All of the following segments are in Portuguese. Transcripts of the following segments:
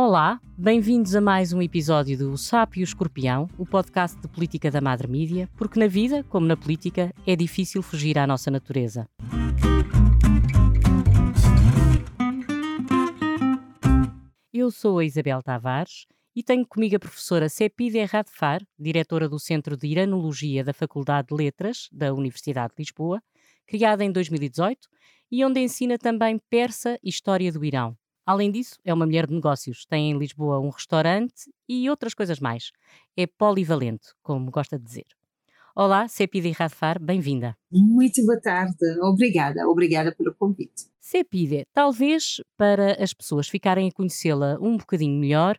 Olá, bem-vindos a mais um episódio do O Sapo e o Escorpião, o podcast de política da Madre Mídia, porque na vida, como na política, é difícil fugir à nossa natureza. Eu sou a Isabel Tavares e tenho comigo a professora Cepide Radfar, diretora do Centro de Iranologia da Faculdade de Letras da Universidade de Lisboa, criada em 2018 e onde ensina também persa e história do Irão. Além disso, é uma mulher de negócios, tem em Lisboa um restaurante e outras coisas mais. É polivalente, como gosta de dizer. Olá, Cepide Radfar, bem-vinda. Muito boa tarde, obrigada, obrigada pelo convite. Cepide, talvez para as pessoas ficarem a conhecê-la um bocadinho melhor,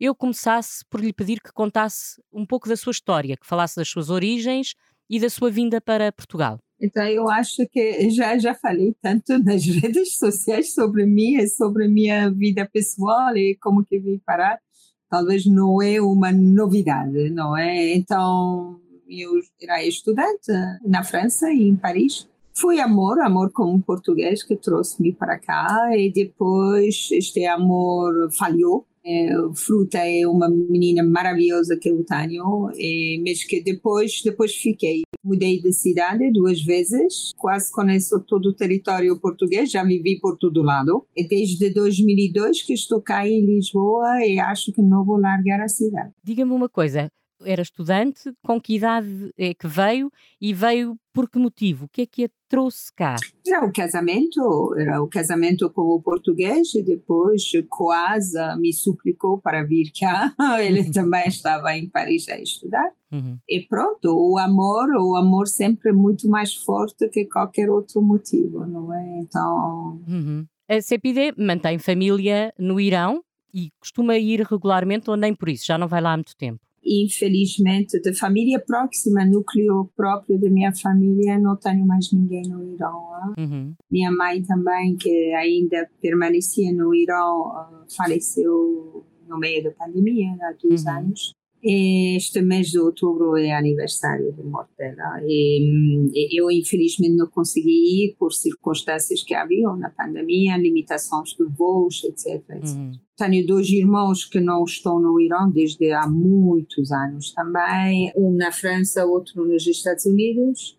eu começasse por lhe pedir que contasse um pouco da sua história, que falasse das suas origens e da sua vinda para Portugal. Então, eu acho que já, já falei tanto nas redes sociais sobre mim e sobre minha vida pessoal e como que vim parar. Talvez não é uma novidade, não é? Então, eu era estudante na França, em Paris. Foi amor, amor com um português que trouxe-me para cá e depois este amor falhou é, Fruta é uma menina maravilhosa que eu tenho, e, mas que depois, depois fiquei. Mudei de cidade duas vezes, quase conheço todo o território português, já vivi por todo lado. E desde 2002 que estou cá em Lisboa e acho que não vou largar a cidade. Diga-me uma coisa, era estudante, com que idade é que veio e veio por que motivo? O que é que a trouxe cá? Era o casamento, era o casamento com o português e depois quase me suplicou para vir cá. Ele também estava em Paris a estudar. Uhum. E pronto, o amor, o amor sempre é muito mais forte que qualquer outro motivo, não é? Então... Uhum. A CPD mantém família no Irão e costuma ir regularmente ou nem por isso? Já não vai lá há muito tempo? Infelizmente, de família próxima, núcleo próprio da minha família, não tenho mais ninguém no Irão. Uhum. Minha mãe também, que ainda permanecia no Irão, ah, faleceu no meio da pandemia, há dois uhum. anos. Este mês de outubro é aniversário de morte dela. E, eu, infelizmente, não consegui ir por circunstâncias que haviam na pandemia, limitações de voos, etc. etc. Uhum. Tenho dois irmãos que não estão no Irão desde há muitos anos também. Um na França, outro nos Estados Unidos.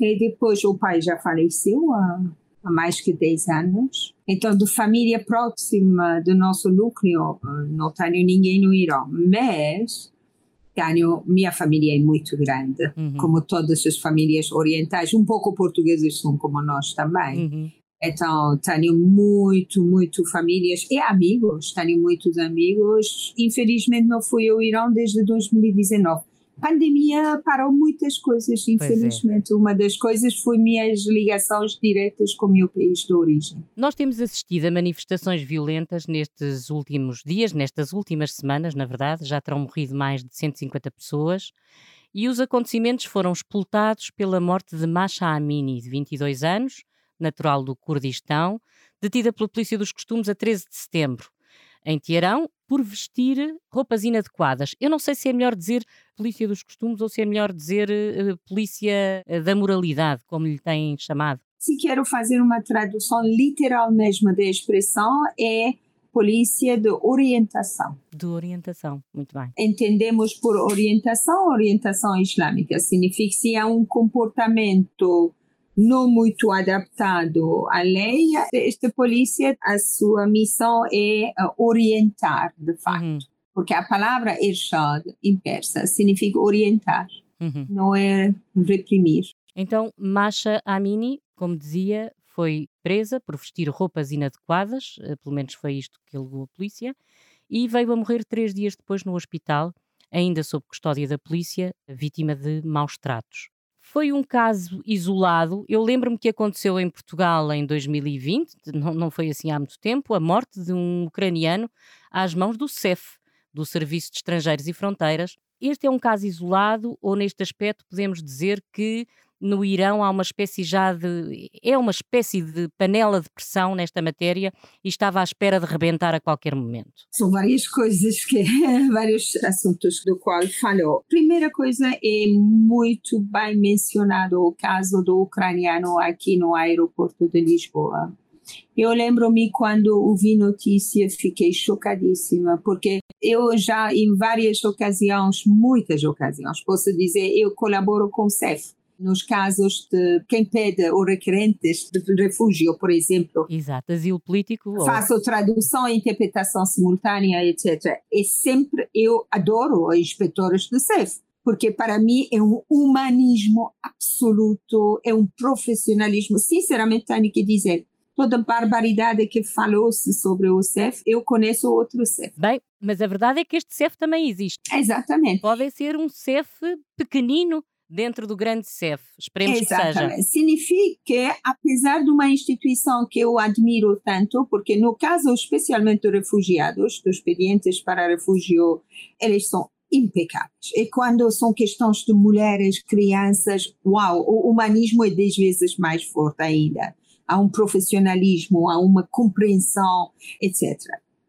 E depois o pai já faleceu há, há mais que 10 anos. Então, de família próxima do nosso núcleo, não tenho ninguém no Irão. Mas tenho, minha família é muito grande, uhum. como todas as famílias orientais, um pouco portugueses são como nós também. Uhum. Então, tenho muito, muito famílias e amigos, tenho muitos amigos. Infelizmente, não fui ao Irão desde 2019 pandemia parou muitas coisas, é. infelizmente. É. Uma das coisas foi minhas ligações diretas com o meu país de origem. Nós temos assistido a manifestações violentas nestes últimos dias, nestas últimas semanas, na verdade, já terão morrido mais de 150 pessoas. E os acontecimentos foram explotados pela morte de Masha Amini, de 22 anos, natural do Kurdistão, detida pela Polícia dos Costumes a 13 de setembro em Teherão por vestir roupas inadequadas. Eu não sei se é melhor dizer polícia dos costumes ou se é melhor dizer uh, polícia eh, da moralidade, como lhe têm chamado. Se quero fazer uma tradução literal mesmo da expressão, é polícia de orientação. De orientação, muito bem. Entendemos por orientação, orientação islâmica. Significa que se há um comportamento não muito adaptado à lei, esta polícia, a sua missão é eh, orientar, de fato. Uhum. Porque a palavra irshad, em persa, significa orientar, uhum. não é reprimir. Então, Masha Amini, como dizia, foi presa por vestir roupas inadequadas, eh, pelo menos foi isto que alegou a polícia, e veio a morrer três dias depois no hospital, ainda sob custódia da polícia, vítima de maus tratos. Foi um caso isolado. Eu lembro-me que aconteceu em Portugal em 2020, não, não foi assim há muito tempo, a morte de um ucraniano às mãos do CEF, do Serviço de Estrangeiros e Fronteiras. Este é um caso isolado, ou neste aspecto podemos dizer que no Irão há uma espécie já de. é uma espécie de panela de pressão nesta matéria e estava à espera de rebentar a qualquer momento? São várias coisas que. vários assuntos do qual falou. Primeira coisa é muito bem mencionado o caso do ucraniano aqui no aeroporto de Lisboa. Eu lembro-me quando ouvi notícia, fiquei chocadíssima, porque eu já em várias ocasiões, muitas ocasiões, posso dizer, eu colaboro com o CEF nos casos de quem pede ou requerentes de refúgio, por exemplo. Exato, asilo político. Faço ou... tradução e interpretação simultânea, etc. E sempre eu adoro os inspetores do CEF, porque para mim é um humanismo absoluto, é um profissionalismo. Sinceramente, tenho que dizer, toda barbaridade que falou-se sobre o CEF, eu conheço outro CEF. Bem, mas a verdade é que este CEF também existe. Exatamente. Pode ser um CEF pequenino dentro do grande CEF. Esperemos Exatamente. que seja. Significa que, apesar de uma instituição que eu admiro tanto, porque no caso especialmente dos refugiados, dos expedientes para refúgio, eles são impecáveis. E quando são questões de mulheres, crianças, uau, o humanismo é dez vezes mais forte ainda. Há um profissionalismo, há uma compreensão, etc.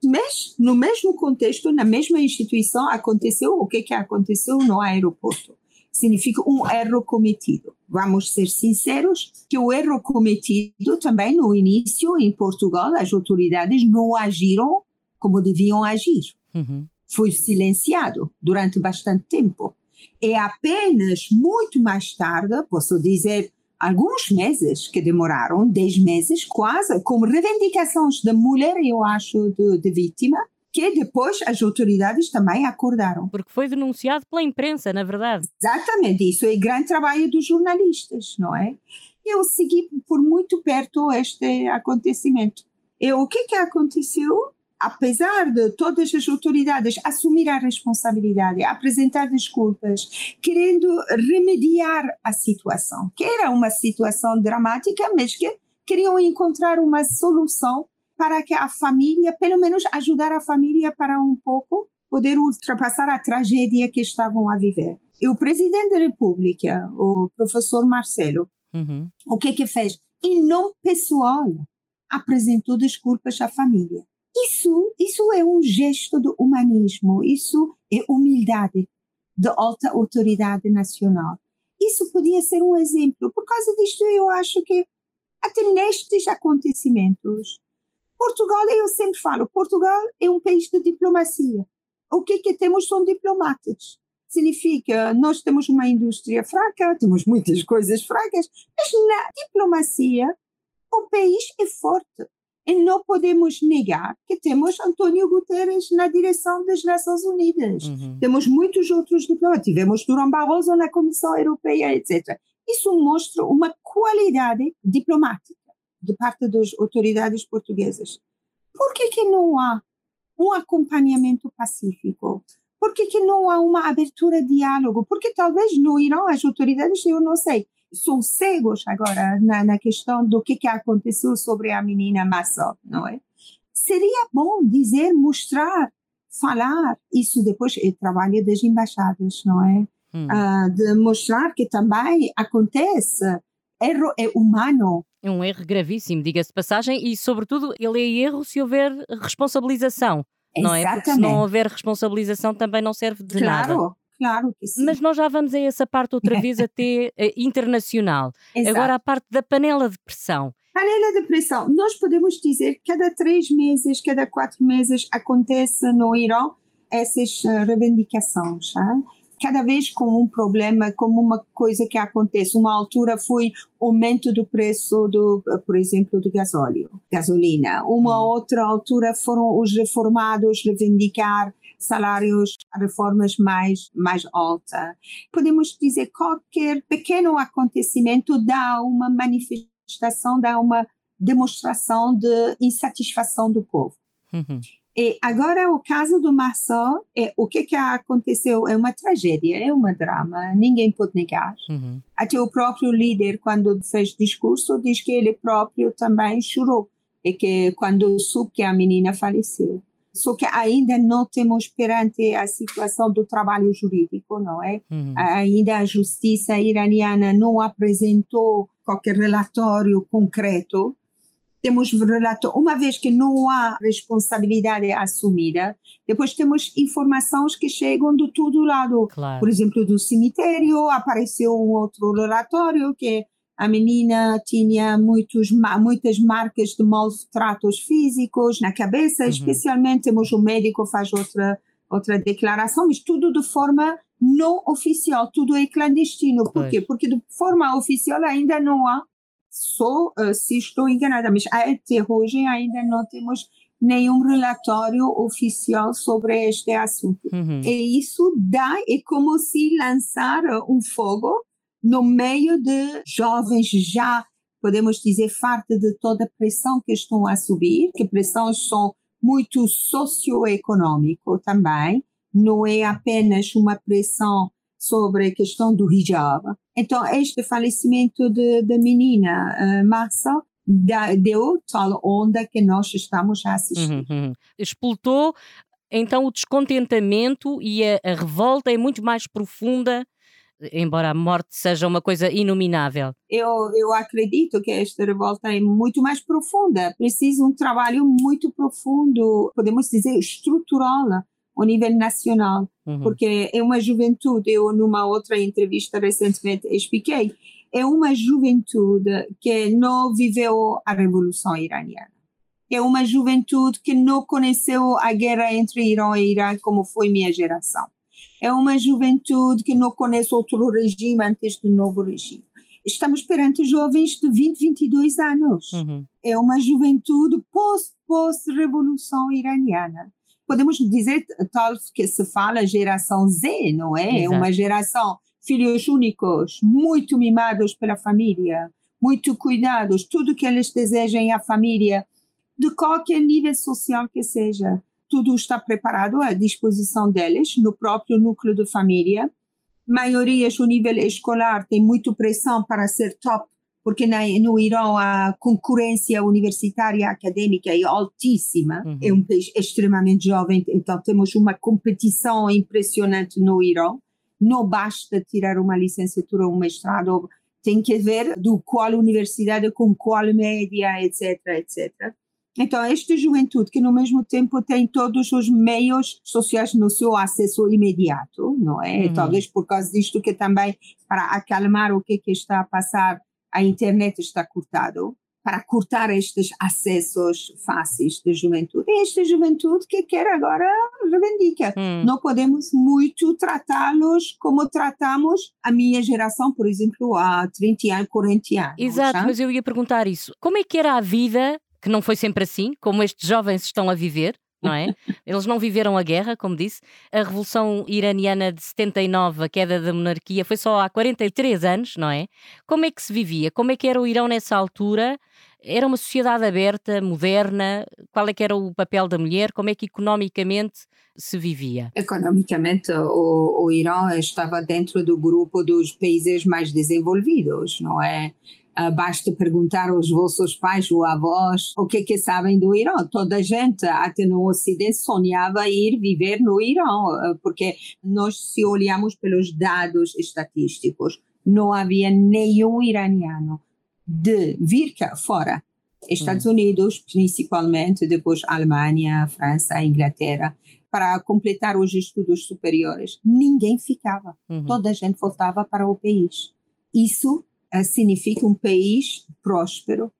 Mas, no mesmo contexto, na mesma instituição, aconteceu o que, que aconteceu no aeroporto significa um erro cometido. Vamos ser sinceros que o erro cometido também no início em Portugal as autoridades não agiram como deviam agir. Uhum. Foi silenciado durante bastante tempo. E apenas muito mais tarde, posso dizer alguns meses que demoraram, dez meses quase, como reivindicações da mulher, eu acho, de, de vítima, que depois as autoridades também acordaram. Porque foi denunciado pela imprensa, na verdade. Exatamente, isso é grande trabalho dos jornalistas, não é? Eu segui por muito perto este acontecimento. E o que que aconteceu? Apesar de todas as autoridades assumir a responsabilidade, apresentar desculpas, querendo remediar a situação, que era uma situação dramática, mas que queriam encontrar uma solução para que a família, pelo menos ajudar a família para um pouco poder ultrapassar a tragédia que estavam a viver. E o presidente da República, o professor Marcelo, uhum. o que que fez? Em nome pessoal, apresentou desculpas à família. Isso, isso é um gesto do humanismo, isso é humildade da alta autoridade nacional. Isso podia ser um exemplo. Por causa disto, eu acho que até nestes acontecimentos, Portugal, eu sempre falo, Portugal é um país de diplomacia. O que que temos são diplomatas. Significa, nós temos uma indústria fraca, temos muitas coisas fracas, mas na diplomacia o país é forte. E não podemos negar que temos António Guterres na direção das Nações Unidas. Uhum. Temos muitos outros diplomatas. Tivemos Durão Barroso na Comissão Europeia, etc. Isso mostra uma qualidade diplomática de parte das autoridades portuguesas. Por que, que não há um acompanhamento pacífico? Por que, que não há uma abertura de diálogo? Porque talvez no Irã as autoridades, eu não sei, são cegos agora na, na questão do que, que aconteceu sobre a menina Massa, não é? Seria bom dizer, mostrar, falar, isso depois é trabalho das embaixadas, não é? Hum. Uh, de mostrar que também acontece, erro é humano, é um erro gravíssimo, diga-se de passagem, e sobretudo ele é erro se houver responsabilização. Não é? Porque se não houver responsabilização também não serve de claro. nada. Claro que sim. Mas nós já vamos a essa parte outra vez até uh, internacional. Exato. Agora a parte da panela de pressão. Panela de pressão. Nós podemos dizer que cada três meses, cada quatro meses acontece no Irã essas uh, reivindicações. Hein? Cada vez com um problema, como uma coisa que acontece. Uma altura foi aumento do preço do, por exemplo, do gasóleo, gasolina. Uma hum. outra altura foram os reformados reivindicar salários, reformas mais mais altas. Podemos dizer qualquer pequeno acontecimento dá uma manifestação, dá uma demonstração de insatisfação do povo. Uhum. E agora o caso do Marçal, é, o que que aconteceu é uma tragédia, é um drama, ninguém pode negar. Uhum. Até o próprio líder, quando fez discurso, diz que ele próprio também chorou, e que quando soube que a menina faleceu. Só que ainda não temos perante a situação do trabalho jurídico, não é? Uhum. Ainda a justiça iraniana não apresentou qualquer relatório concreto temos relato, uma vez que não há responsabilidade assumida, depois temos informações que chegam de todo lado. Claro. Por exemplo, do cemitério, apareceu um outro relatório que a menina tinha muitos, muitas marcas de maus tratos físicos na cabeça, uhum. especialmente temos o médico faz outra outra declaração, mas tudo de forma não oficial, tudo é clandestino. Por quê? Porque de forma oficial ainda não há, só uh, se estou enganada, mas até hoje ainda não temos nenhum relatório oficial sobre este assunto. Uhum. E isso dá, é como se lançar um fogo no meio de jovens já, podemos dizer, farta de toda a pressão que estão a subir, que pressões são muito socioeconômico também, não é apenas uma pressão sobre a questão do hijab. Então, este falecimento da menina uh, Massa deu tal onda que nós estamos a assistir. Uhum, uhum. Explotou então o descontentamento e a, a revolta é muito mais profunda embora a morte seja uma coisa inominável? Eu, eu acredito que esta revolta é muito mais profunda. Precisa um trabalho muito profundo, podemos dizer, estrutural ao nível nacional, uhum. porque é uma juventude, eu numa outra entrevista recentemente expliquei, é uma juventude que não viveu a Revolução Iraniana. É uma juventude que não conheceu a guerra entre Irã e Iraque como foi minha geração é uma juventude que não conhece outro regime antes do novo regime. Estamos perante jovens de 20, 22 anos. Uhum. É uma juventude pós-revolução pós iraniana. Podemos dizer, tal que se fala geração Z, não é? É uma geração filhos únicos, muito mimados pela família, muito cuidados, tudo que eles desejam à família, de qualquer nível social que seja tudo está preparado à disposição deles, no próprio núcleo de família. Maiorias, o nível escolar tem muito pressão para ser top, porque na, no Irão a concorrência universitária acadêmica é altíssima. Uhum. É um país extremamente jovem, então temos uma competição impressionante no Irão. Não basta tirar uma licenciatura ou um mestrado, tem que ver do qual universidade, com qual média, etc, etc. Então, esta juventude que, no mesmo tempo, tem todos os meios sociais no seu acesso imediato, não é? Uhum. Talvez por causa disto que também, para acalmar o que, que está a passar, a internet está cortado, para cortar estes acessos fáceis da juventude. E esta juventude que quer agora reivindica. Uhum. Não podemos muito tratá-los como tratamos a minha geração, por exemplo, há 30 anos, 40 anos. Exato, mas eu ia perguntar isso. Como é que era a vida que não foi sempre assim, como estes jovens estão a viver, não é? Eles não viveram a guerra, como disse. A Revolução Iraniana de 79, a queda da monarquia, foi só há 43 anos, não é? Como é que se vivia? Como é que era o Irão nessa altura? Era uma sociedade aberta, moderna? Qual é que era o papel da mulher? Como é que economicamente se vivia? Economicamente, o, o Irão estava dentro do grupo dos países mais desenvolvidos, não é? Uh, basta perguntar aos vossos pais ou avós o que que sabem do Irão. Toda a gente, até no Ocidente, sonhava ir viver no Irão, uh, porque nós, se olhamos pelos dados estatísticos, não havia nenhum iraniano de vir cá fora. Estados hum. Unidos, principalmente, depois Alemanha, França, Inglaterra, para completar os estudos superiores. Ninguém ficava. Uhum. Toda a gente voltava para o país. Isso significa um país próspero,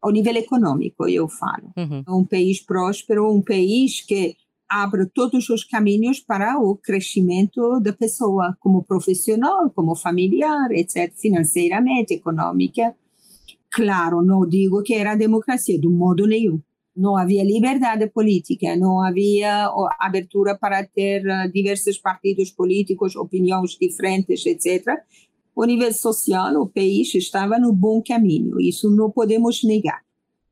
ao nível econômico, eu falo. Uhum. Um país próspero, um país que abre todos os caminhos para o crescimento da pessoa, como profissional, como familiar, etc., financeiramente, econômica. Claro, não digo que era democracia, de modo nenhum. Não havia liberdade política, não havia abertura para ter eh, diversos partidos políticos, opiniões diferentes, etc o nível social, o país estava no bom caminho, isso não podemos negar.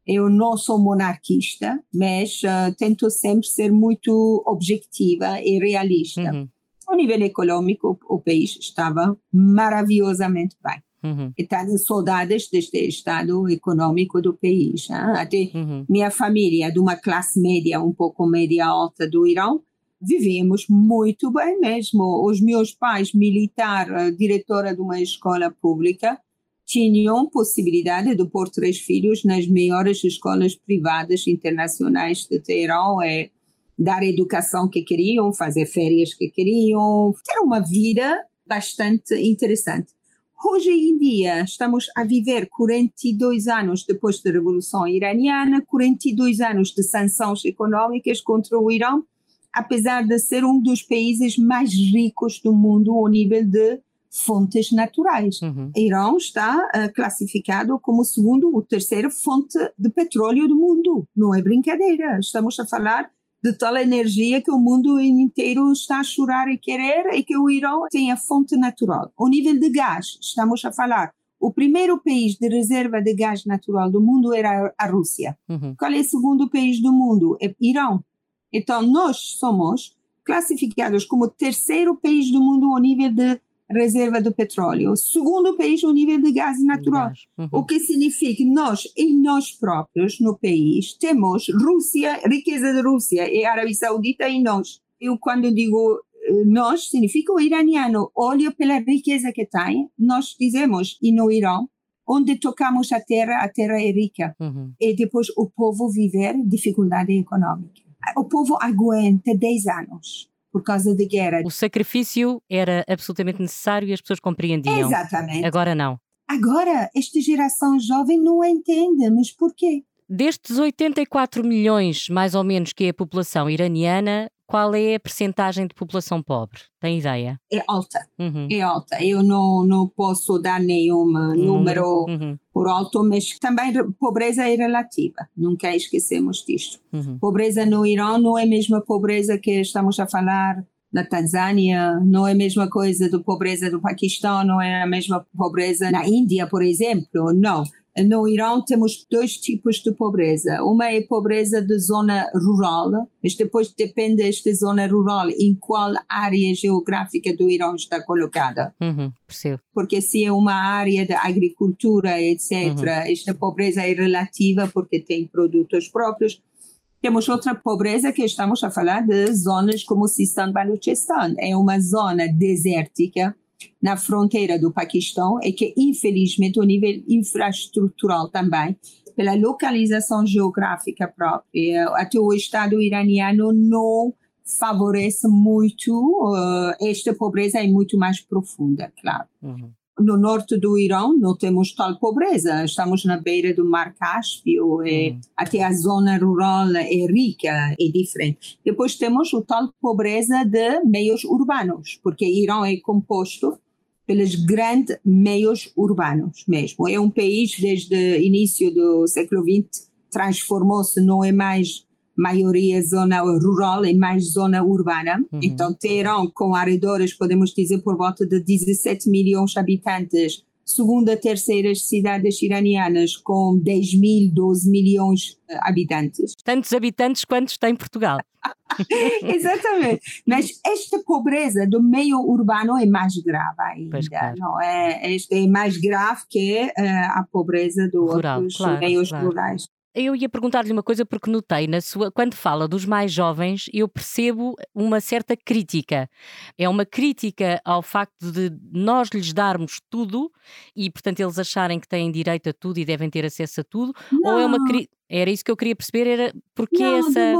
Eu não sou monarquista, mas uh, tento sempre ser muito objetiva e realista. Uhum. Ao nível econômico, o país estava maravilhosamente bem. Uhum. E tenho saudades deste estado econômico do país. Hein? Até uhum. minha família, de uma classe média, um pouco média alta do Irão, vivíamos muito bem mesmo. Os meus pais, militar, eh, diretora de uma escola pública, tinham possibilidade de pôr três filhos nas melhores escolas privadas internacionais de Teherão, é dar a educação que queriam, fazer férias que queriam, ter uma vida bastante interessante. Hoje em dia, estamos a viver 42 anos depois da Revolução Iraniana, 42 anos de sanções econômicas contra o Irão, apesar de ser um dos países mais ricos do mundo ao nível de fontes naturais. Uhum. Irão está uh, classificado como segundo ou terceira fonte de petróleo do mundo. Não é brincadeira. Estamos a falar de tal energia que o mundo inteiro está a chorar e querer e que o Irão tem a fonte natural. O nível de gás, estamos a falar, o primeiro país de reserva de gás natural do mundo era a Rússia. Uhum. Qual é o segundo país do mundo? É Irão. Então, nós somos classificados como terceiro país do mundo ao nível de reserva do petróleo. Segundo país, o nível de gás natural. Uhum. O que significa que nós, em nós próprios, no país, temos Rússia, riqueza da Rússia e Arábia Saudita em nós. Eu, quando digo eh, nós, significa o iraniano. Olha pela riqueza que tem. Nós dizemos, e no Irão, onde tocamos a terra, a terra é rica. Uhum. E depois o povo viver dificuldade econômica. O povo aguenta 10 anos por causa da guerra. O sacrifício era absolutamente necessário e as pessoas compreendiam. Exatamente. Agora não. Agora, esta geração jovem não entende, mas porquê? Destes 84 milhões, mais ou menos, que é a população iraniana, qual é a percentagem de população pobre? Tem ideia? É alta, uhum. é alta. Eu não, não posso dar nenhum uhum. número uhum. por alto, mas também pobreza é relativa, nunca esquecemos disto. Uhum. Pobreza no Irã não é a mesma pobreza que estamos a falar na Tanzânia, não é a mesma coisa do pobreza do Paquistão, não é a mesma pobreza na Índia, por exemplo, não. No Irão temos dois tipos de pobreza. Uma é pobreza de zona rural, mas depois depende desta zona rural em qual área geográfica do Irão está colocada. Uhum, porque se é uma área de agricultura, etc., uhum. esta pobreza é relativa porque tem produtos próprios. Temos outra pobreza que estamos a falar de zonas como Sistan Baluchistan. É uma zona desértica na fronteira do Paquistão e que, infelizmente, o nível infraestrutural também, pela localização geográfica própria, até o Estado iraniano não favorece muito, uh, esta pobreza é muito mais profunda, claro. Uhum. No norte do Irão não temos tal pobreza, estamos na beira do Mar Cáspio, e uhum. até a zona rural é rica, é diferente. Depois temos o tal pobreza de meios urbanos, porque Irão é composto pelos grandes meios urbanos mesmo. É um país desde o início do século XX transformou-se, não é mais maioria zona rural e mais zona urbana. Uhum. Então, Teherão, com arredores, podemos dizer, por volta de 17 milhões de habitantes, segunda, terceira cidades iranianas com 10 mil, 12 milhões de habitantes. Tantos habitantes quantos tem Portugal. Exatamente. Mas esta pobreza do meio urbano é mais grave ainda. Claro. Não é? É mais grave que uh, a pobreza dos outros claro, meios claro. rurais. Eu ia perguntar-lhe uma coisa porque notei na sua quando fala dos mais jovens, eu percebo uma certa crítica. É uma crítica ao facto de nós lhes darmos tudo e, portanto, eles acharem que têm direito a tudo e devem ter acesso a tudo, não. ou é uma era isso que eu queria perceber, era porque não, essa.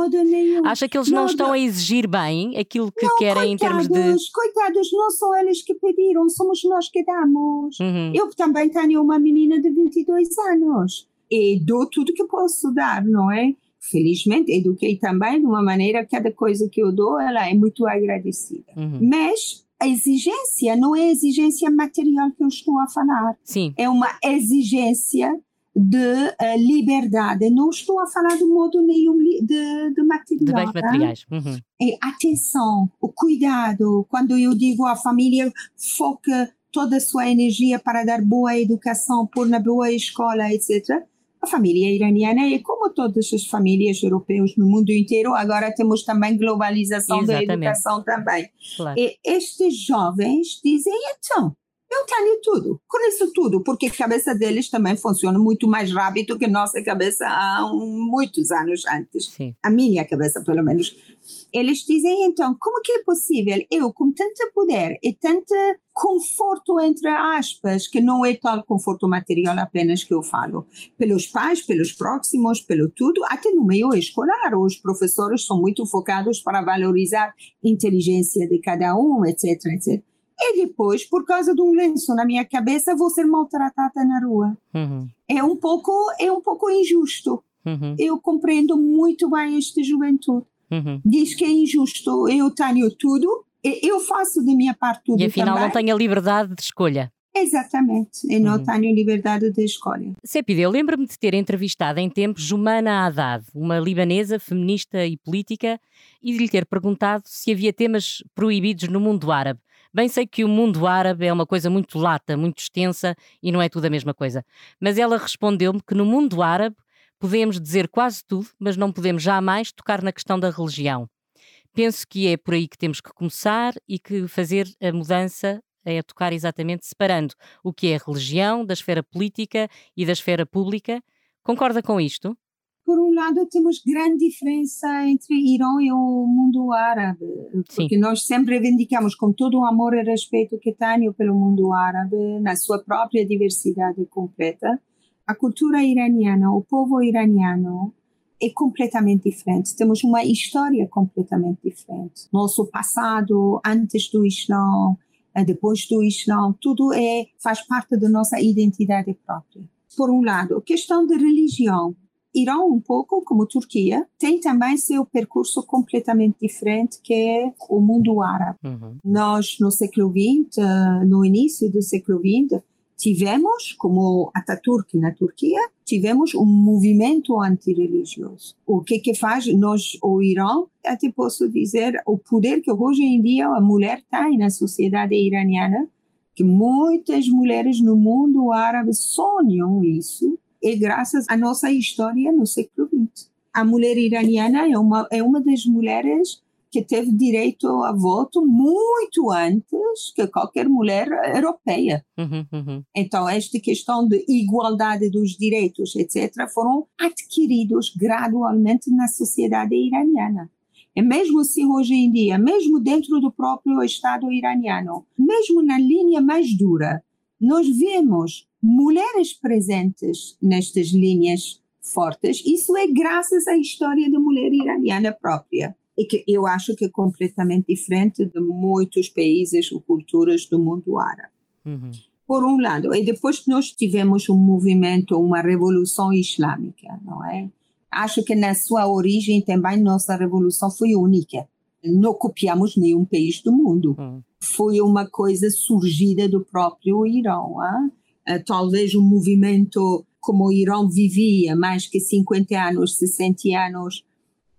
Acha que eles não, não estão a exigir bem aquilo que querem coitados, em termos de. Coitados, não são eles que pediram, somos nós que damos. Uhum. Eu também tenho uma menina de 22 anos e dou tudo que posso dar, não é? Felizmente, eduquei também de uma maneira, cada coisa que eu dou, ela é muito agradecida. Uhum. Mas a exigência não é exigência material que eu estou a falar. Sim. É uma exigência de uh, liberdade. Não estou a falar de modo nenhum de, de material. De bens materiais. Uhum. É atenção, o cuidado. Quando eu digo à família, foca toda a sua energia para dar boa educação, pôr na boa escola, etc a família iraniana é como todas as famílias europeias no mundo inteiro, agora temos também globalização Exatamente. da educação também. Claro. E estes jovens dizem, então, eu tenho tudo, conheço tudo, porque a cabeça deles também funciona muito mais rápido que a nossa cabeça há muitos anos antes. Sim. A minha cabeça, pelo menos. Eles dizem, então, como que é possível eu, com tanto poder e tanto conforto, entre aspas, que não é tal conforto material apenas que eu falo, pelos pais, pelos próximos, pelo tudo, até no meio escolar, os professores são muito focados para valorizar a inteligência de cada um, etc, etc e depois, por causa de um lenço na minha cabeça, vou ser maltratada na rua. Uhum. É um pouco é um pouco injusto. Uhum. Eu compreendo muito bem esta juventude. Uhum. Diz que é injusto. Eu tenho tudo, eu faço da minha parte tudo. E afinal também. não tenho a liberdade de escolha. Exatamente, eu não uhum. tenho liberdade de escolha. Sepide, eu lembro-me de ter entrevistado em tempos Jumana Haddad, uma libanesa feminista e política, e de lhe ter perguntado se havia temas proibidos no mundo árabe. Bem sei que o mundo árabe é uma coisa muito lata, muito extensa e não é tudo a mesma coisa. Mas ela respondeu-me que no mundo árabe podemos dizer quase tudo, mas não podemos jamais tocar na questão da religião. Penso que é por aí que temos que começar e que fazer a mudança é tocar exatamente separando o que é religião da esfera política e da esfera pública. Concorda com isto? Por um lado, temos grande diferença entre Irão e o mundo árabe, porque Sim. nós sempre reivindicamos com todo o amor e respeito que tenho pelo mundo árabe, na sua própria diversidade completa, a cultura iraniana, o povo iraniano é completamente diferente. Temos uma história completamente diferente. Nosso passado, antes do Islã, eh, depois do Islã, tudo é faz parte da nossa identidade própria. Por um lado, a questão de religião. Irão, um pouco como Turquia, tem também seu percurso completamente diferente que é o mundo árabe. Uhum. Nós, no século XX, eh, no início do século XX, tivemos, como Ataturk na Turquia, tivemos um movimento antirreligioso. O que que faz nós, o Irã, até posso dizer, o poder que hoje em dia a mulher tem na sociedade iraniana, que muitas mulheres no mundo árabe sonham isso, é graças à nossa história no século XX. A mulher iraniana é uma, é uma das mulheres que teve direito a voto muito antes que qualquer mulher europeia. Uhum, uhum. Então, esta questão de igualdade dos direitos, etc., foram adquiridos gradualmente na sociedade iraniana. E mesmo assim, hoje em dia, mesmo dentro do próprio Estado iraniano, mesmo na linha mais dura, nós vemos mulheres presentes nestas linhas fortes. Isso é graças à história da mulher iraniana própria e que eu acho que é completamente diferente de muitos países ou culturas do mundo árabe. Uhum. Por um lado, e depois nós tivemos um movimento, uma revolução islâmica, não é? Acho que na sua origem também nossa revolução foi única. Não copiamos nenhum país do mundo. Uhum. Foi uma coisa surgida do próprio Irão. Ah? Talvez um movimento como o Irão vivia mais que 50 anos, 60 anos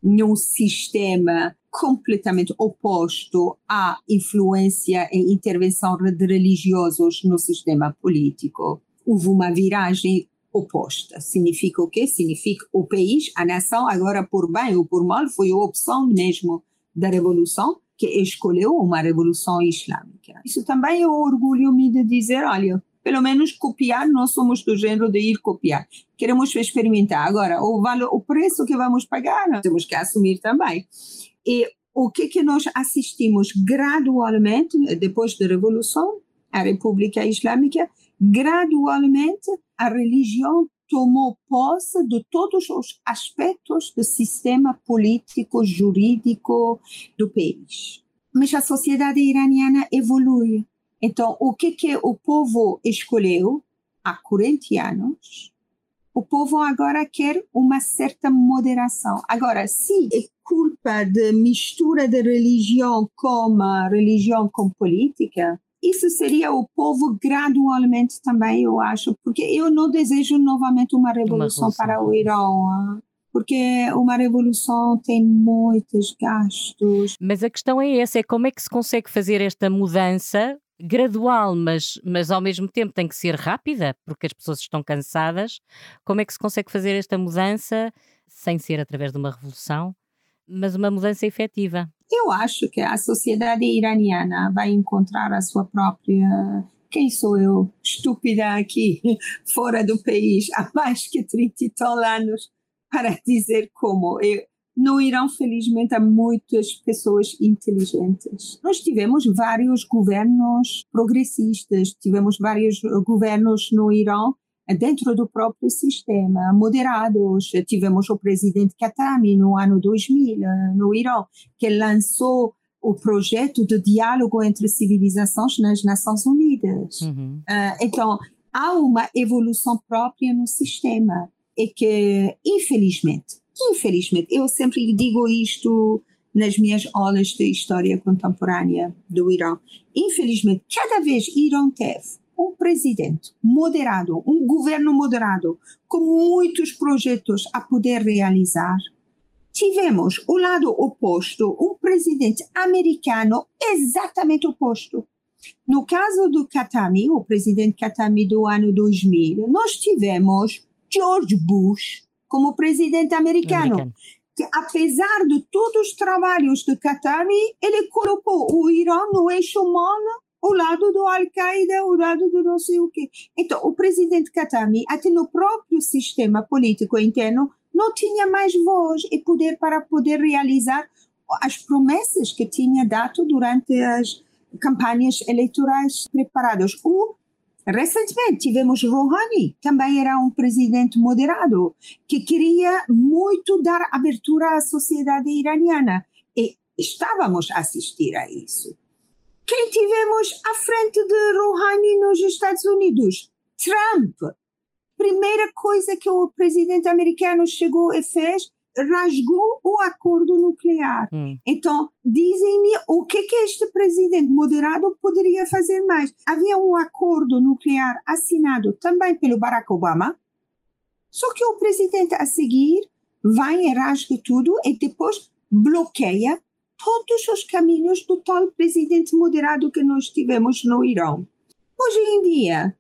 num sistema completamente oposto à influência e intervenção de religiosos no sistema político. Houve uma viragem oposta. Significa o quê? Significa o país, a nação, agora por bem ou por mal, foi a opção mesmo da revolução que escolheu uma revolução islâmica. Isso também eu orgulho-me de dizer, olha, pelo menos copiar, nós somos do gênero de ir copiar. Queremos experimentar. Agora, o valor, o preço que vamos pagar, temos que assumir também. E o que que nós assistimos gradualmente, depois da Revolução, a República Islâmica, gradualmente a religião tomou posse de todos os aspectos do sistema político, jurídico do país. Mas a sociedade iraniana evolui então, o que, que o povo escolheu há 40 anos? O povo agora quer uma certa moderação. Agora, se é culpa de mistura de religião com religião com política, isso seria o povo gradualmente também, eu acho, porque eu não desejo novamente uma revolução, uma para o Irão. Porque uma revolução tem muitos gastos. Mas a questão é essa, é como é que se consegue fazer esta mudança gradual, mas, mas ao mesmo tempo tem que ser rápida, porque as pessoas estão cansadas. Como é que se consegue fazer esta mudança sem ser através de uma revolução, mas uma mudança efetiva? Eu acho que a sociedade iraniana vai encontrar a sua própria. Quem sou eu, estúpida aqui, fora do país, há mais que 30 e tal anos, para dizer como? Eu, no Irão, felizmente, há muitas pessoas inteligentes. Nós tivemos vários governos progressistas, tivemos vários governos no Irão dentro do próprio sistema, moderados. Tivemos o presidente Khatami no ano 2000, no Irão, que lançou o projeto de diálogo entre civilizações nas Nações Unidas. Uhum. Uh, então, há uma evolução própria no sistema e que, infelizmente, infelizmente, eu sempre digo isto nas minhas aulas de história contemporânea do Irão, infelizmente, cada vez Irão teve um presidente moderado, um governo moderado, com muitos projetos a poder realizar, tivemos o lado oposto, um presidente americano exatamente oposto. No caso do Khatami, o presidente Khatami do ano 2000, nós tivemos George Bush como presidente americano. americano. Que, apesar de todos os trabalhos do Khatami, ele colocou o Irã no eixo humano ao lado do Al-Qaeda, ao lado do não sei o quê. Então, o presidente Khatami, até no próprio sistema político interno, não tinha mais voz e poder para poder realizar as promessas que tinha dado durante as campanhas eleitorais preparadas. O, recentemente tivemos Rouhani, também era um presidente moderado, que queria muito dar abertura à sociedade iraniana. E estávamos a assistir a isso. Quem tivemos à frente de Rouhani nos Estados Unidos? Trump, primeira coisa que o presidente americano chegou e fez, rasgou o acordo nuclear. Hum. Então, dizem-me o que, que este presidente moderado poderia fazer mais. Havia um acordo nuclear assinado também pelo Barack Obama, só que o presidente a seguir vai e rasga tudo e depois bloqueia todos os caminhos do tal presidente moderado que nós tivemos no Irão. Hoje em dia,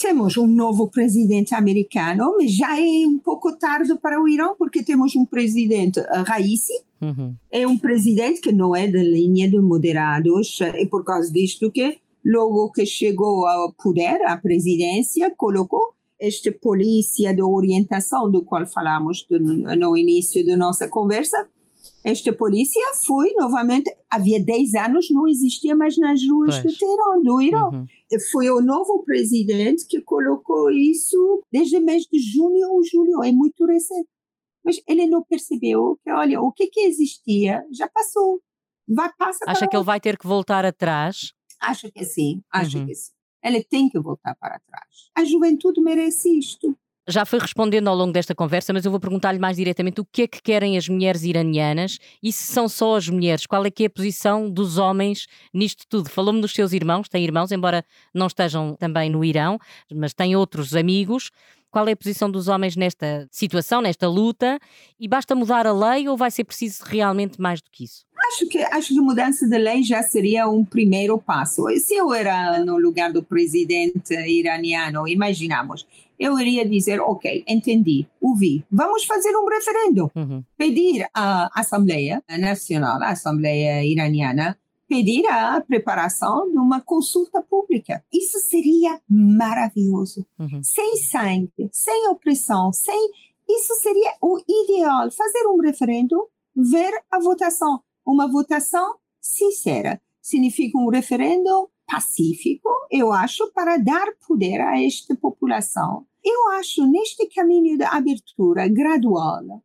temos um novo presidente americano, mas já é um pouco tarde para o Irã, porque temos um presidente uh, Raisi, uhum. é um presidente que não é da linha de moderados, e por causa disto que, logo que chegou ao poder, à presidência, colocou esta polícia de orientação do qual falamos no início da nossa conversa, esta polícia foi novamente, havia 10 anos, não existia mais nas ruas pois. de Teherã, do Irã. Uhum. Foi o novo presidente que colocou isso desde o mês de junho ou julho, é muito recente. Mas ele não percebeu que, olha, o que, que existia já passou. Vai, passa Acha que ele vai ter que voltar atrás? Acho que sim, acho uhum. que sim. Ele tem que voltar para trás. A juventude merece isto já foi respondendo ao longo desta conversa, mas eu vou perguntar-lhe mais diretamente o que é que querem as mulheres iranianas e se são só as mulheres, qual é que é a posição dos homens nisto tudo? Falou-me dos seus irmãos, tem irmãos, embora não estejam também no Irão, mas tem outros amigos. Qual é a posição dos homens nesta situação, nesta luta? E basta mudar a lei ou vai ser preciso realmente mais do que isso? Acho que, acho que a mudança de lei já seria um primeiro passo. Se eu era no lugar do presidente iraniano, imaginamos, eu iria dizer, ok, entendi, ouvi, vamos fazer um referendo, uhum. pedir à Assembleia Nacional, à Assembleia Iraniana, pedir a preparação de uma consulta pública. Isso seria maravilhoso. Uhum. Sem sangue, sem opressão, sem. Isso seria o ideal. Fazer um referendo, ver a votação. Uma votação sincera. Significa um referendo pacífico, eu acho, para dar poder a esta população eu acho neste caminho de abertura gradual,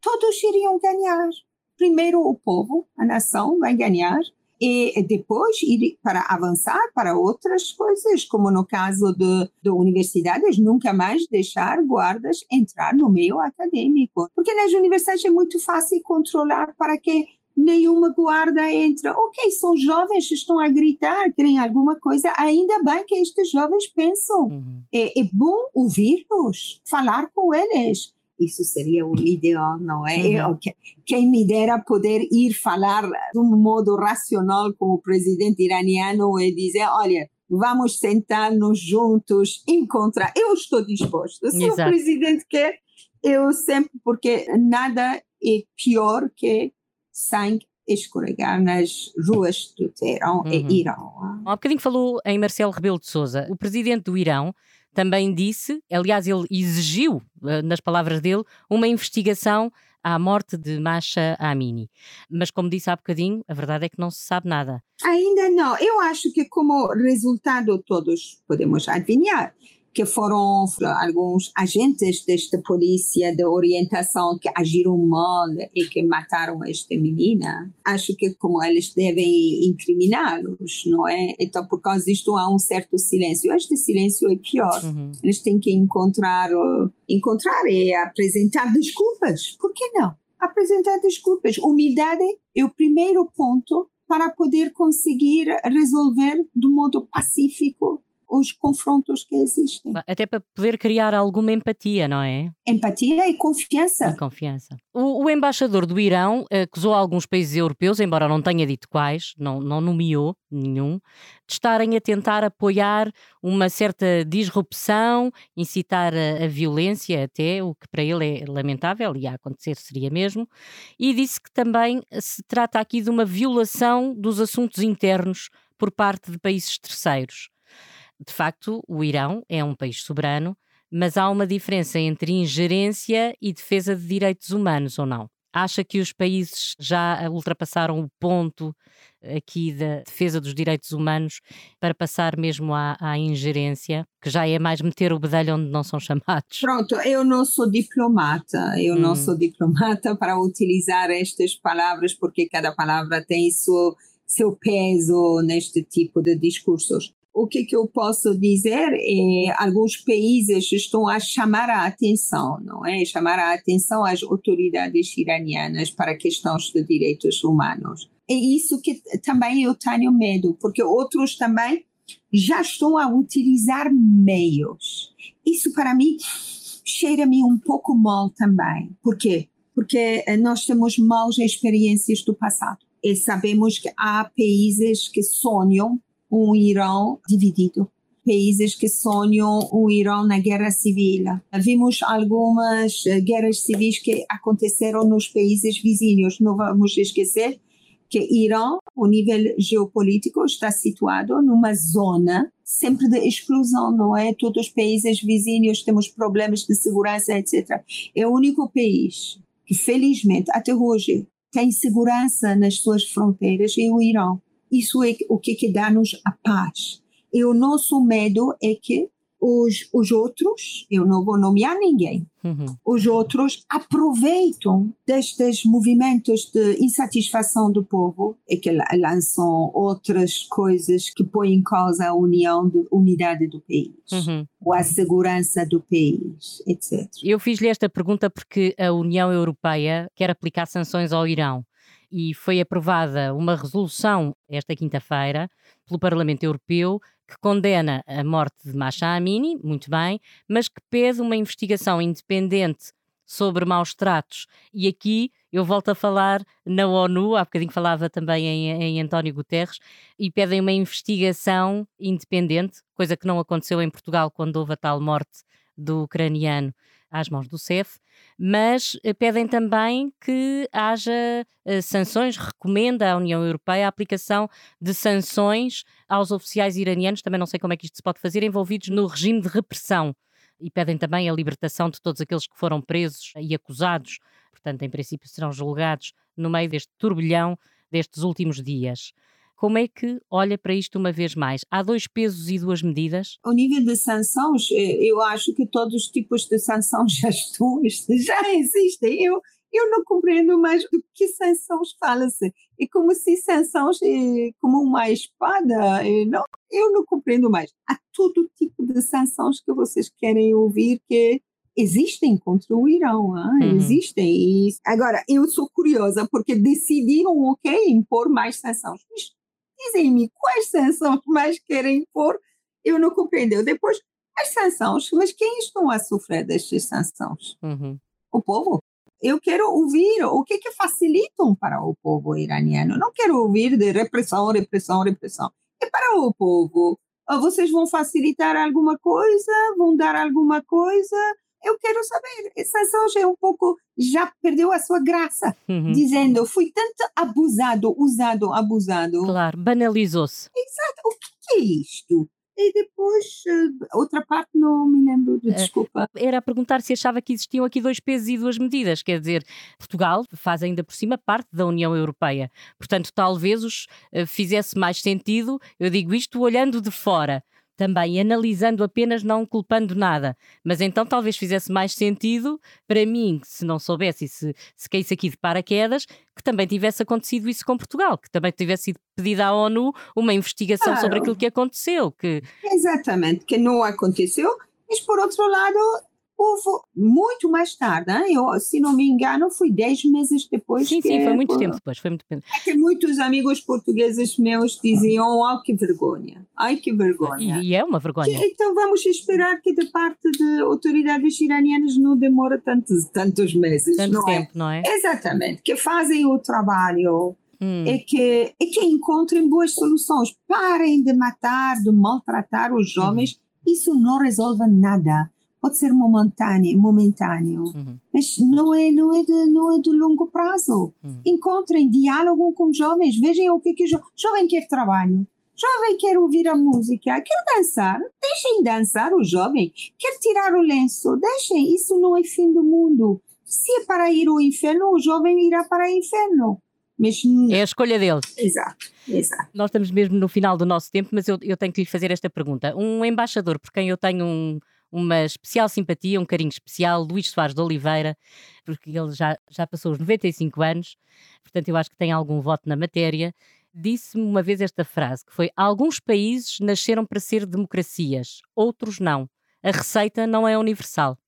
todos iriam ganhar. Primeiro o povo, a nação vai ganhar, e depois ir para avançar para outras coisas, como no caso de, de universidades, nunca mais deixar guardas entrar no meio acadêmico. Porque nas universidades é muito fácil controlar para que nenhuma guarda entra. Ok, são jovens, estão a gritar, querem alguma coisa. Ainda bem que estes jovens pensam. Uhum. É, é, bom ouvir-nos, falar com eles. Isso seria o ideal, não é? Uhum. Quem me dera poder ir falar de um modo racional com o presidente iraniano e dizer: olha, vamos sentar-nos juntos, encontrar. Eu estou disposto. Se Exato. o presidente quer, eu sempre, porque nada é pior que sangue escorregar nas ruas do Teherão uhum. e Irão. Há bocadinho falou em Marcelo Rebelo de Sousa. O presidente do Irão também disse, aliás, ele exigiu, eh, nas palavras dele, uma investigação à morte de Masha Amini. Mas, como disse há bocadinho, a verdade é que não se sabe nada. Ainda não. Eu acho que, como resultado, todos podemos adivinhar que foram alguns agentes desta polícia de orientação que agiram mal e que mataram esta menina, acho que como eles devem incriminá-los, não é? Então, por causa disto, há um certo silêncio. Este silêncio é pior. Uhum. Eles têm que encontrar, encontrar e apresentar desculpas. Por que não? Apresentar desculpas. Humildade é o primeiro ponto para poder conseguir resolver do modo pacífico os confrontos que existem. Até para poder criar alguma empatia, não é? Empatia e confiança. E confiança. O, o embaixador do Irão acusou alguns países europeus, embora não tenha dito quais, não, não nomeou nenhum, de estarem a tentar apoiar uma certa disrupção, incitar a, a violência até, o que para ele é lamentável e a acontecer seria mesmo, e disse que também se trata aqui de uma violação dos assuntos internos por parte de países terceiros de facto, o Irão é um país soberano, mas há uma diferença entre ingerência e defesa de direitos humanos, ou não? Acha que os países já ultrapassaram o ponto aqui da defesa dos direitos humanos para passar mesmo à, à, ingerência, que já é mais meter o bedelho onde não são chamados? Pronto, eu não sou diplomata, eu hum. não sou diplomata para utilizar estas palavras, porque cada palavra tem seu, seu peso neste tipo de discursos o que, que eu posso dizer é alguns países estão a chamar a atenção, não é? Chamar a atenção às autoridades iranianas para questões de direitos humanos. É isso que também eu tenho medo, porque outros também já estão a utilizar meios. Isso para mim cheira-me um pouco mal também. Por quê? Porque eh, nós temos maus experiências do passado e sabemos que há países que sonham um Irão dividido. Países que sonham um Irão na guerra civil. Vimos algumas eh, guerras civis que aconteceram nos países vizinhos. Não vamos esquecer que Irão, o nível geopolítico, está situado numa zona sempre de explosão, não é? Todos os países vizinhos temos problemas de segurança, etc. É o único país que, felizmente, até hoje, tem segurança nas suas fronteiras, é o Irão. Isso é o que, que dá-nos a paz. E o nosso medo é que os, os outros, eu não vou nomear ninguém, uhum. os outros aproveitam destes movimentos de insatisfação do povo e que lançam outras coisas que põem em causa a união, de, unidade do país, uhum. ou a segurança do país, etc. Eu fiz-lhe esta pergunta porque a União Europeia quer aplicar sanções ao Irão e foi aprovada uma resolução esta quinta-feira pelo Parlamento Europeu que condena a morte de Masha Amini, muito bem, mas que pede uma investigação independente sobre maus tratos. E aqui eu volto a falar na ONU, há bocadinho falava também em, em António Guterres, e pedem uma investigação independente, coisa que não aconteceu em Portugal quando houve a tal morte do ucraniano às mãos do CEF, mas eh, pedem também que haja uh, sanções, recomenda à União Europeia a aplicação de sanções aos oficiais iranianos, também não sei como é que isto se pode fazer, envolvidos no regime de repressão. E pedem também a libertação de todos aqueles que foram presos e acusados, portanto, em princípio, serão julgados no meio deste turbilhão destes últimos dias. Como é que olha para isto uma vez mais? Há dois pesos e duas medidas? Ao nível de sanções, eh, eu acho que todos os tipos de sanções já estão, já existem. Eu, eu não compreendo mais do que sanções fala-se. É como se sanções é como uma espada. É, não, eu não compreendo mais. Há todo tipo de sanções que vocês querem ouvir que existem contra o Irão, ah? uhum. existem. E agora, eu sou curiosa porque decidiram, ok, impor mais sanções dizem-me quais sanções mais querem pôr, eu não compreendo. Depois, as sanções, mas quem estão a sofrer destas sanções? Uhum. O povo. Eu quero ouvir o que, que facilitam para o povo iraniano. Não quero ouvir de repressão, repressão, repressão. É para o povo. Ah, vocês vão facilitar alguma coisa? Vão dar alguma coisa? Eu quero saber. Essa já é um pouco, já perdeu a sua graça, uhum. dizendo, fui tanto abusado, usado, abusado. Claro, banalizou-se. Exato, o que é isto? E depois, eh, outra parte não me lembro, é, desculpa. Era a perguntar se achava que existiam aqui dois pesos e duas medidas, quer dizer, Portugal faz ainda por cima parte da União Europeia, portanto talvez os uh, fizesse mais sentido, eu digo isto olhando de fora, também analisando apenas, não culpando nada. Mas então talvez fizesse mais sentido para mim, se não soubesse e se, se caísse aqui de paraquedas, que também tivesse acontecido isso com Portugal, que também tivesse sido pedida à ONU uma investigação claro. sobre aquilo que aconteceu. Que... Exatamente, que não aconteceu. Mas por outro lado, houve muito mais tarde, hein? Eu, se não me engano, foi 10 meses depois. Sim, que, sim, foi muito por... tempo depois. Foi muito tempo. É que muitos amigos portugueses meus diziam: ai que vergonha, ai que vergonha. E, e é uma vergonha. Que, então vamos esperar que, de parte de autoridades iranianas, não demora tantos, tantos meses. Tanto não é? tempo, é? não é? Exatamente, que fazem o trabalho. Hum. É, que, é que encontrem boas soluções. Parem de matar, de maltratar os jovens. Hum. Isso não resolve nada pode ser momentâneo, momentâneo uhum. mas não é, não, é de, não é de longo prazo. Uhum. Encontrem diálogo com jovens, vejam o que, que o jo jovem quer trabalho. Jovem quer ouvir a música, quer dançar, deixem dançar o jovem, quer tirar o lenço, deixem, isso não é fim do mundo. Se é para ir ao inferno, o jovem irá para o inferno. Mas, é a escolha dele. Exato, exato. Nós estamos mesmo no final do nosso tempo, mas eu, eu tenho que lhe fazer esta pergunta. Um embaixador por quem eu tenho um, uma especial simpatia, um carinho especial, Luís Soares de Oliveira, porque ele já, já passou os 95 anos, portanto eu acho que tem algum voto na matéria. Disse-me uma vez esta frase, que foi alguns países nasceram para ser democracias, outros não. A receita não é universal.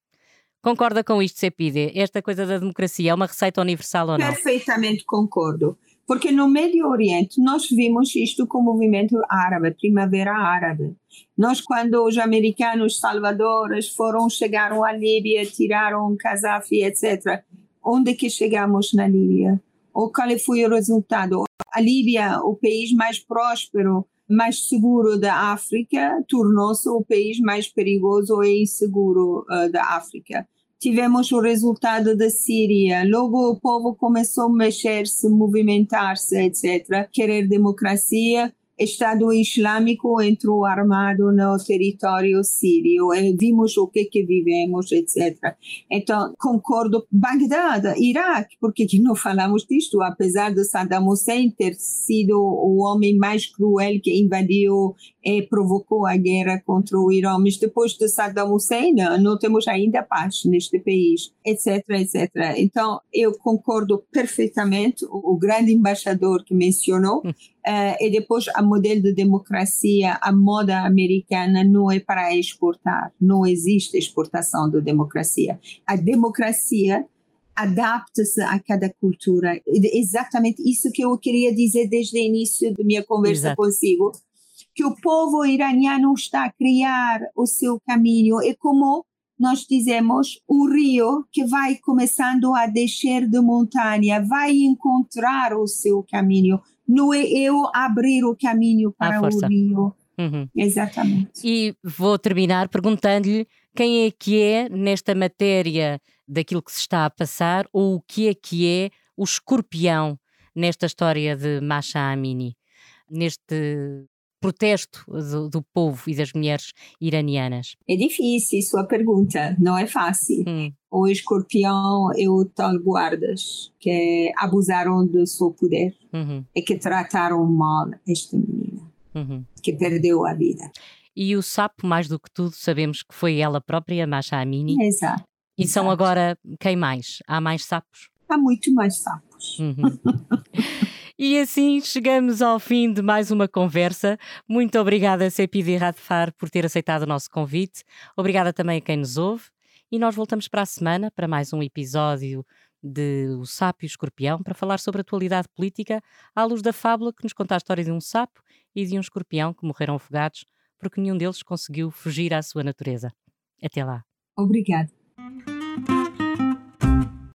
Concorda com isto, Cepide? Esta coisa da democracia é uma receita universal ou não? Perfeitamente concordo. Porque no Médio Oriente nós vimos isto com o movimento árabe, Primavera Árabe. Nós, quando os americanos salvadores foram, chegaram à Líbia, tiraram Gaddafi, etc., onde que chegamos na Líbia? Ou qual foi o resultado? A Líbia, o país mais próspero, mais seguro da África, tornou-se o país mais perigoso e inseguro uh, da África tivemos o resultado da Síria. Logo o povo começou a mexer-se, movimentar-se, etc. Querer democracia. Estado Islâmico entrou armado no território sírio e vimos o que que vivemos, etc. Então, concordo, Bagdad, Iraque, porque que não falamos disto, apesar de Saddam Hussein ter sido o homem mais cruel que invadiu e provocou a guerra contra o Irã, mas depois de Saddam Hussein não temos ainda paz neste país, etc, etc. Então, eu concordo perfeitamente, o, grande embaixador que mencionou, Uh, e depois a modelo de democracia, a moda americana não é para exportar, não existe exportação de democracia. A democracia adapta-se a cada cultura. Exatamente isso que eu queria dizer desde o início da minha conversa Exato. consigo, que o povo iraniano está a criar o seu caminho. É como nós dizemos, um rio que vai começando a descer de montanha, vai encontrar o seu caminho não é eu abrir o caminho para o rio. Uhum. Exatamente. E vou terminar perguntando-lhe quem é que é, nesta matéria daquilo que se está a passar, ou o que é que é o escorpião nesta história de Masha Amini, neste protesto do, do, povo e das mulheres iranianas? É difícil sua pergunta, não é fácil. Hum. O escorpião é o tal guardas que abusaram do seu poder uhum. e que trataram mal esta menina, uhum. que perdeu a vida. E o sapo, mais do que tudo, sabemos que foi ela própria, Masha Amini. Exato. E Exato. são agora quem mais? Há mais sapos? Há muito mais sapos. Uhum. E assim chegamos ao fim de mais uma conversa. Muito obrigada, Cepide Radfar, por ter aceitado o nosso convite. Obrigada também a quem nos ouve. E nós voltamos para a semana para mais um episódio de O Sapo e o Escorpião para falar sobre a atualidade política à luz da fábula que nos conta a história de um sapo e de um escorpião que morreram afogados porque nenhum deles conseguiu fugir à sua natureza. Até lá. Obrigada.